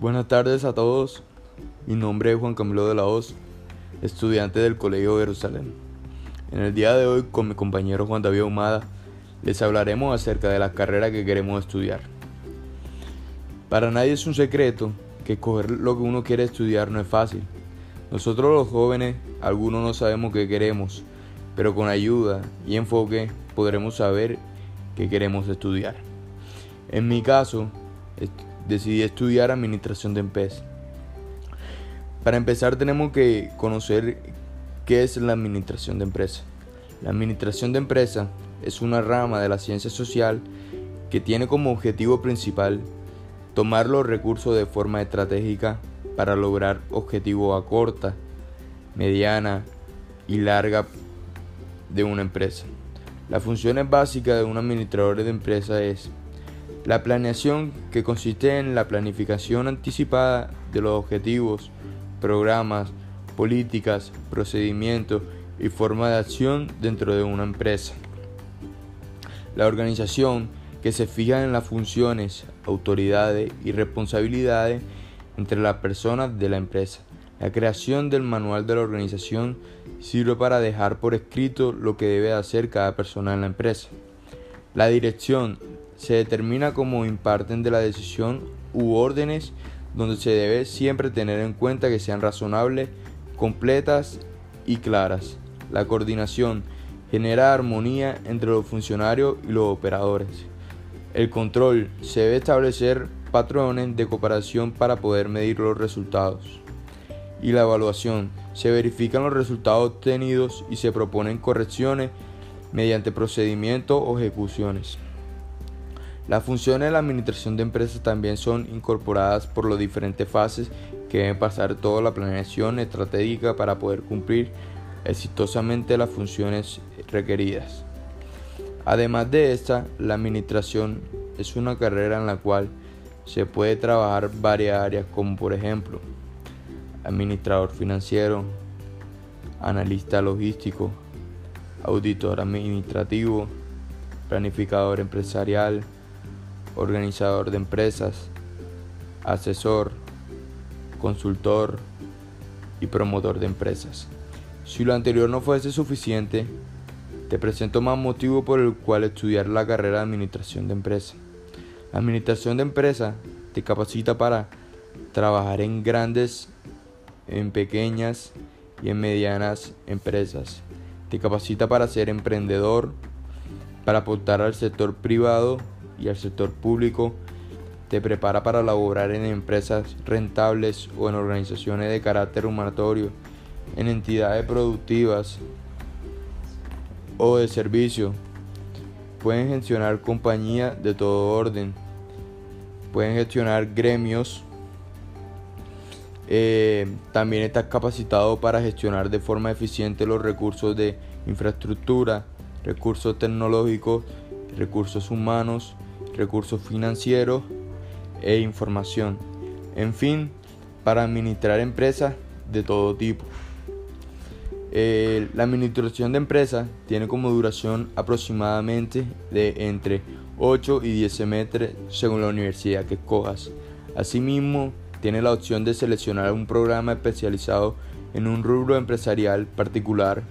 Buenas tardes a todos. Mi nombre es Juan Camilo de la Hoz, estudiante del Colegio Jerusalén. En el día de hoy, con mi compañero Juan David Humada, les hablaremos acerca de la carrera que queremos estudiar. Para nadie es un secreto que escoger lo que uno quiere estudiar no es fácil. Nosotros los jóvenes, algunos no sabemos qué queremos, pero con ayuda y enfoque podremos saber qué queremos estudiar. En mi caso, decidí estudiar administración de empresas. Para empezar tenemos que conocer qué es la administración de empresas. La administración de empresas es una rama de la ciencia social que tiene como objetivo principal tomar los recursos de forma estratégica para lograr objetivos a corta, mediana y larga de una empresa. Las funciones básicas de un administrador de empresa es la planeación, que consiste en la planificación anticipada de los objetivos, programas, políticas, procedimientos y forma de acción dentro de una empresa. La organización, que se fija en las funciones, autoridades y responsabilidades entre las personas de la empresa. La creación del manual de la organización sirve para dejar por escrito lo que debe hacer cada persona en la empresa. La dirección se determina como imparten de la decisión u órdenes donde se debe siempre tener en cuenta que sean razonables, completas y claras. La coordinación genera armonía entre los funcionarios y los operadores. El control se debe establecer patrones de cooperación para poder medir los resultados. Y la evaluación se verifican los resultados obtenidos y se proponen correcciones mediante procedimientos o ejecuciones. Las funciones de la administración de empresas también son incorporadas por las diferentes fases que deben pasar toda la planeación estratégica para poder cumplir exitosamente las funciones requeridas. Además de esta, la administración es una carrera en la cual se puede trabajar varias áreas como por ejemplo administrador financiero, analista logístico, auditor administrativo, planificador empresarial, organizador de empresas, asesor, consultor y promotor de empresas. Si lo anterior no fuese suficiente, te presento más motivo por el cual estudiar la carrera de Administración de Empresas. La Administración de Empresas te capacita para trabajar en grandes, en pequeñas y en medianas empresas. Te capacita para ser emprendedor, para aportar al sector privado y al sector público, te prepara para laborar en empresas rentables o en organizaciones de carácter humanitario, en entidades productivas o de servicio. Pueden gestionar compañías de todo orden. Pueden gestionar gremios. Eh, también estás capacitado para gestionar de forma eficiente los recursos de infraestructura, recursos tecnológicos, recursos humanos, recursos financieros e información. En fin, para administrar empresas de todo tipo. la administración de empresas tiene como duración aproximadamente de entre 8 y 10 semestres según la universidad que escojas. Asimismo, tiene la opción de seleccionar un programa especializado en un rubro empresarial particular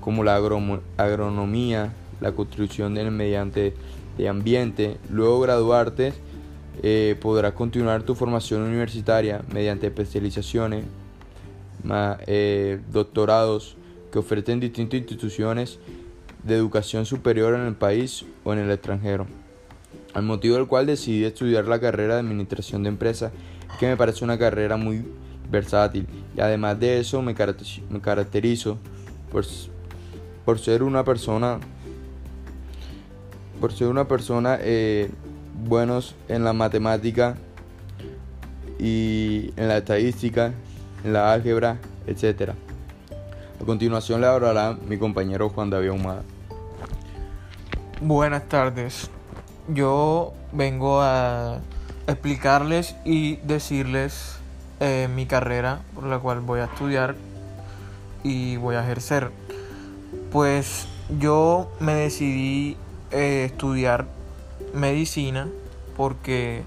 como la agronomía, la construcción mediante de ambiente, luego graduarte, eh, podrás continuar tu formación universitaria mediante especializaciones, eh, doctorados que ofrecen distintas instituciones de educación superior en el país o en el extranjero. Al motivo del cual decidí estudiar la carrera de administración de empresas, que me parece una carrera muy versátil y además de eso me caracterizo, por ser una persona por ser una persona eh, buenos en la matemática y en la estadística, en la álgebra, etc. A continuación le hablará mi compañero Juan David Humada. Buenas tardes. Yo vengo a explicarles y decirles eh, mi carrera por la cual voy a estudiar y voy a ejercer. Pues yo me decidí eh, estudiar medicina porque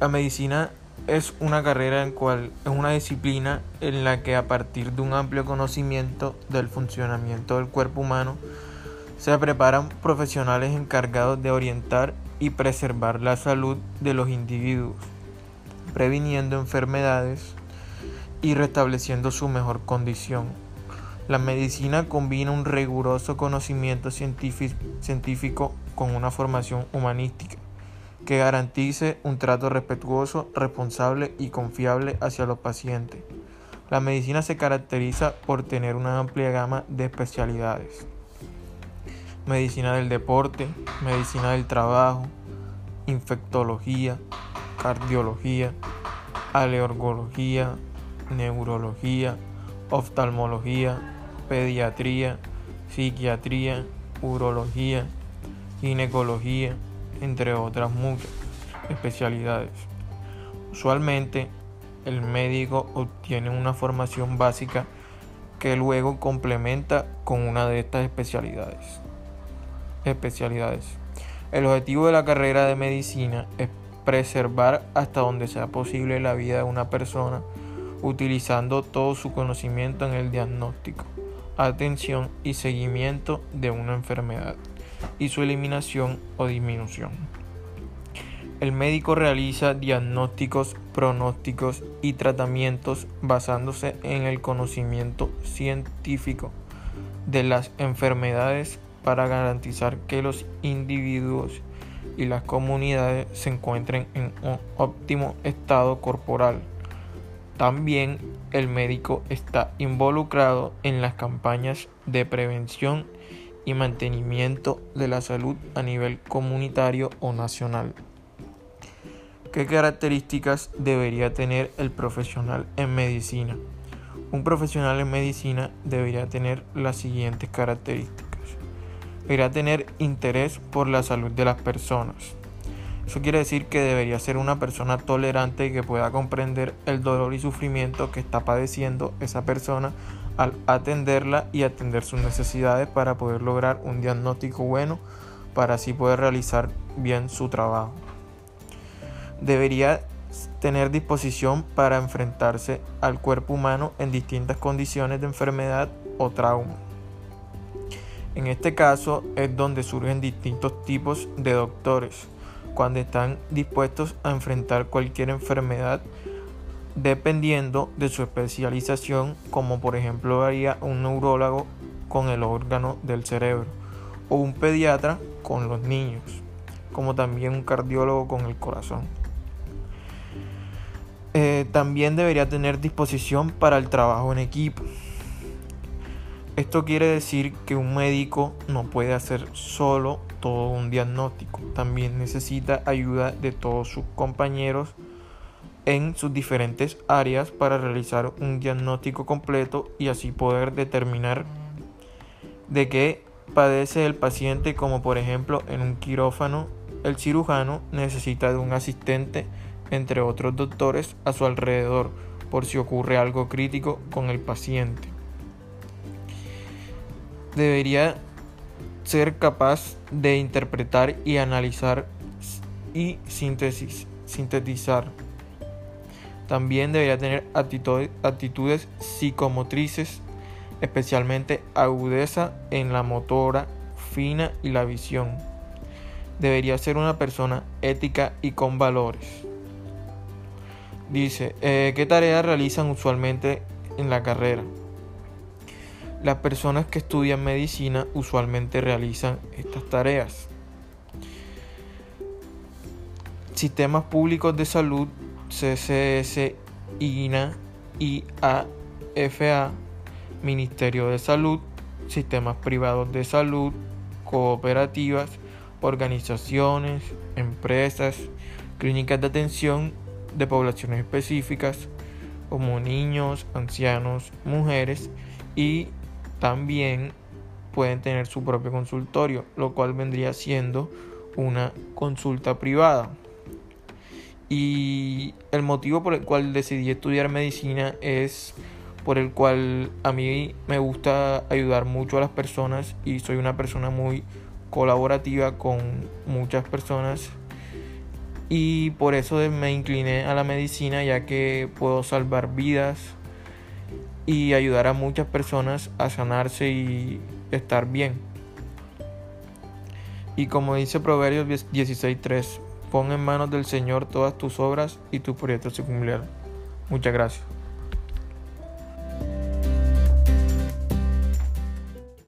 la medicina es una carrera en cual es una disciplina en la que a partir de un amplio conocimiento del funcionamiento del cuerpo humano se preparan profesionales encargados de orientar y preservar la salud de los individuos, previniendo enfermedades y restableciendo su mejor condición. La medicina combina un riguroso conocimiento científico con una formación humanística que garantice un trato respetuoso, responsable y confiable hacia los pacientes. La medicina se caracteriza por tener una amplia gama de especialidades. Medicina del deporte, medicina del trabajo, infectología, cardiología, alergología, neurología, oftalmología, pediatría, psiquiatría, urología, ginecología, entre otras muchas especialidades. Usualmente el médico obtiene una formación básica que luego complementa con una de estas especialidades. especialidades. El objetivo de la carrera de medicina es preservar hasta donde sea posible la vida de una persona utilizando todo su conocimiento en el diagnóstico, atención y seguimiento de una enfermedad y su eliminación o disminución. El médico realiza diagnósticos, pronósticos y tratamientos basándose en el conocimiento científico de las enfermedades para garantizar que los individuos y las comunidades se encuentren en un óptimo estado corporal. También el médico está involucrado en las campañas de prevención y mantenimiento de la salud a nivel comunitario o nacional. ¿Qué características debería tener el profesional en medicina? Un profesional en medicina debería tener las siguientes características. Debería tener interés por la salud de las personas. Eso quiere decir que debería ser una persona tolerante y que pueda comprender el dolor y sufrimiento que está padeciendo esa persona al atenderla y atender sus necesidades para poder lograr un diagnóstico bueno para así poder realizar bien su trabajo. Debería tener disposición para enfrentarse al cuerpo humano en distintas condiciones de enfermedad o trauma. En este caso es donde surgen distintos tipos de doctores, cuando están dispuestos a enfrentar cualquier enfermedad dependiendo de su especialización, como por ejemplo haría un neurólogo con el órgano del cerebro, o un pediatra con los niños, como también un cardiólogo con el corazón. Eh, también debería tener disposición para el trabajo en equipo. Esto quiere decir que un médico no puede hacer solo todo un diagnóstico, también necesita ayuda de todos sus compañeros en sus diferentes áreas para realizar un diagnóstico completo y así poder determinar de qué padece el paciente como por ejemplo en un quirófano el cirujano necesita de un asistente entre otros doctores a su alrededor por si ocurre algo crítico con el paciente. Debería ser capaz de interpretar y analizar y síntesis, sintetizar también debería tener actitudes, psicomotrices, especialmente agudeza en la motora fina y la visión. Debería ser una persona ética y con valores. Dice, eh, ¿qué tareas realizan usualmente en la carrera? Las personas que estudian medicina usualmente realizan estas tareas. Sistemas públicos de salud CCS, INA, IAFA, Ministerio de Salud, sistemas privados de salud, cooperativas, organizaciones, empresas, clínicas de atención de poblaciones específicas como niños, ancianos, mujeres y también pueden tener su propio consultorio, lo cual vendría siendo una consulta privada. Y el motivo por el cual decidí estudiar medicina es por el cual a mí me gusta ayudar mucho a las personas y soy una persona muy colaborativa con muchas personas y por eso me incliné a la medicina ya que puedo salvar vidas y ayudar a muchas personas a sanarse y estar bien. Y como dice Proverbios 16.3, pon en manos del Señor todas tus obras y tus proyectos se cumplirán. Muchas gracias.